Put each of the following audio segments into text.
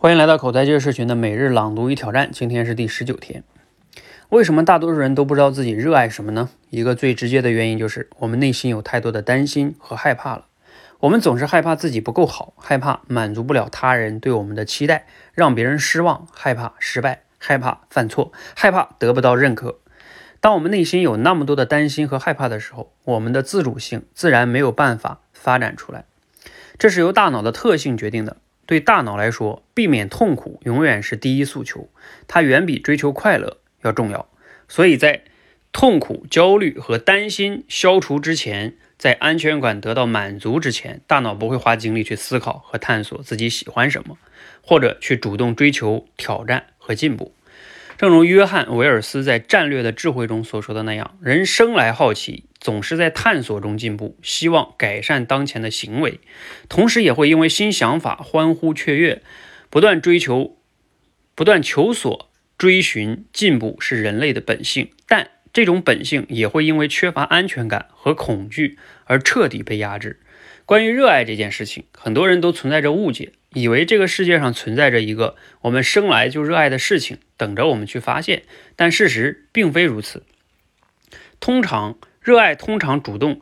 欢迎来到口才界社群的每日朗读与挑战，今天是第十九天。为什么大多数人都不知道自己热爱什么呢？一个最直接的原因就是我们内心有太多的担心和害怕了。我们总是害怕自己不够好，害怕满足不了他人对我们的期待，让别人失望，害怕失败，害怕犯错，害怕得不到认可。当我们内心有那么多的担心和害怕的时候，我们的自主性自然没有办法发展出来。这是由大脑的特性决定的。对大脑来说，避免痛苦永远是第一诉求，它远比追求快乐要重要。所以在痛苦、焦虑和担心消除之前，在安全感得到满足之前，大脑不会花精力去思考和探索自己喜欢什么，或者去主动追求挑战和进步。正如约翰·韦尔斯在《战略的智慧》中所说的那样，人生来好奇，总是在探索中进步，希望改善当前的行为，同时也会因为新想法欢呼雀跃，不断追求、不断求索、追寻进步是人类的本性，但这种本性也会因为缺乏安全感和恐惧而彻底被压制。关于热爱这件事情，很多人都存在着误解。以为这个世界上存在着一个我们生来就热爱的事情，等着我们去发现，但事实并非如此。通常，热爱通常主动，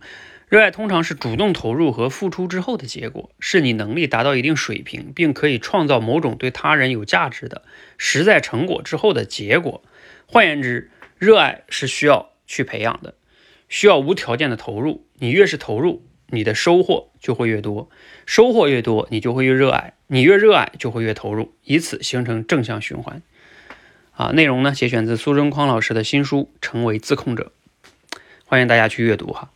热爱通常是主动投入和付出之后的结果，是你能力达到一定水平，并可以创造某种对他人有价值的实在成果之后的结果。换言之，热爱是需要去培养的，需要无条件的投入。你越是投入，你的收获就会越多，收获越多，你就会越热爱，你越热爱就会越投入，以此形成正向循环。啊，内容呢节选自苏贞匡老师的新书《成为自控者》，欢迎大家去阅读哈。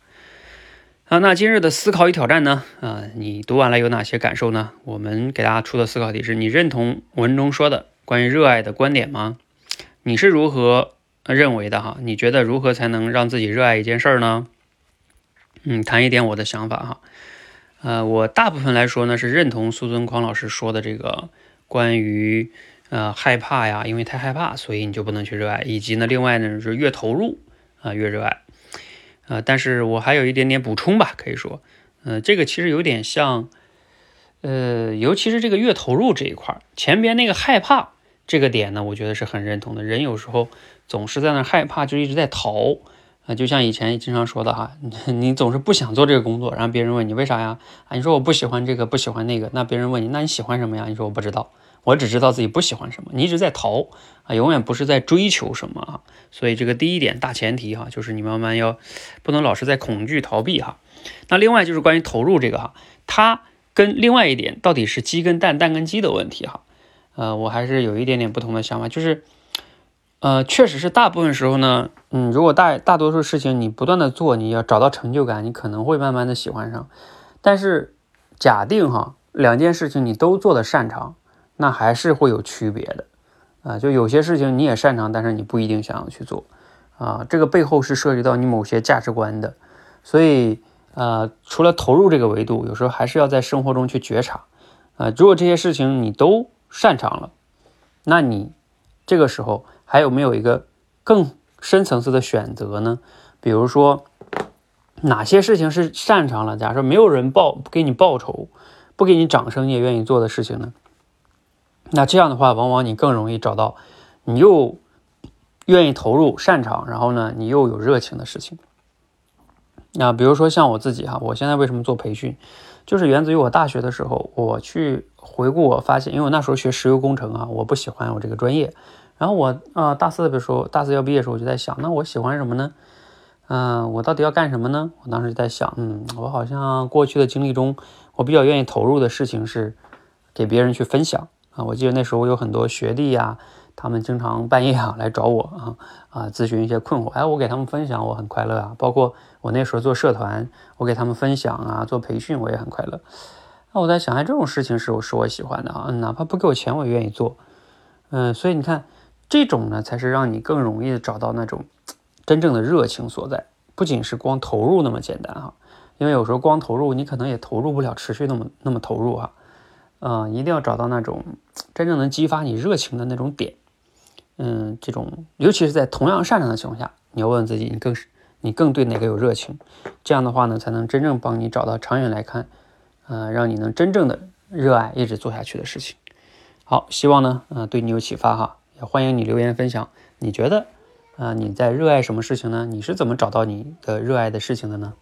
啊，那今日的思考与挑战呢？啊，你读完了有哪些感受呢？我们给大家出的思考题是：你认同文中说的关于热爱的观点吗？你是如何认为的哈？你觉得如何才能让自己热爱一件事儿呢？嗯，谈一点我的想法哈，呃，我大部分来说呢是认同苏尊匡老师说的这个关于呃害怕呀，因为太害怕，所以你就不能去热爱，以及呢，另外呢是越投入啊越热爱，呃，但是我还有一点点补充吧，可以说，呃，这个其实有点像，呃，尤其是这个月投入这一块，前边那个害怕这个点呢，我觉得是很认同的，人有时候总是在那害怕，就一直在逃。啊，就像以前经常说的哈，你总是不想做这个工作，然后别人问你为啥呀？啊，你说我不喜欢这个，不喜欢那个。那别人问你，那你喜欢什么呀？你说我不知道，我只知道自己不喜欢什么。你一直在逃啊，永远不是在追求什么啊。所以这个第一点大前提哈，就是你慢慢要不能老是在恐惧逃避哈。那另外就是关于投入这个哈，它跟另外一点到底是鸡跟蛋，蛋跟鸡的问题哈。呃，我还是有一点点不同的想法，就是。呃，确实是大部分时候呢，嗯，如果大大多数事情你不断的做，你要找到成就感，你可能会慢慢的喜欢上。但是假定哈，两件事情你都做的擅长，那还是会有区别的啊。就有些事情你也擅长，但是你不一定想要去做啊。这个背后是涉及到你某些价值观的，所以呃，除了投入这个维度，有时候还是要在生活中去觉察啊。如果这些事情你都擅长了，那你这个时候。还有没有一个更深层次的选择呢？比如说，哪些事情是擅长了？假如说没有人报不给你报酬，不给你掌声，你也愿意做的事情呢？那这样的话，往往你更容易找到你又愿意投入、擅长，然后呢，你又有热情的事情。那比如说像我自己哈，我现在为什么做培训，就是源自于我大学的时候，我去回顾，我发现，因为我那时候学石油工程啊，我不喜欢我这个专业。然后我啊，大四的时候，大四要毕业的时候，我就在想，那我喜欢什么呢？嗯，我到底要干什么呢？我当时就在想，嗯，我好像过去的经历中，我比较愿意投入的事情是给别人去分享啊。我记得那时候我有很多学弟呀，他们经常半夜啊来找我啊啊咨询一些困惑，哎，我给他们分享，我很快乐啊。包括我那时候做社团，我给他们分享啊，做培训我也很快乐。那我在想，哎，这种事情是我是我喜欢的啊，哪怕不给我钱，我也愿意做。嗯，所以你看。这种呢，才是让你更容易找到那种真正的热情所在。不仅是光投入那么简单哈，因为有时候光投入，你可能也投入不了持续那么那么投入哈。嗯，一定要找到那种真正能激发你热情的那种点。嗯，这种尤其是在同样擅长的情况下，你要问问自己，你更是你更对哪个有热情？这样的话呢，才能真正帮你找到长远来看，呃，让你能真正的热爱一直做下去的事情。好，希望呢，呃，对你有启发哈，也欢迎你留言分享。你觉得，啊，你在热爱什么事情呢？你是怎么找到你的热爱的事情的呢？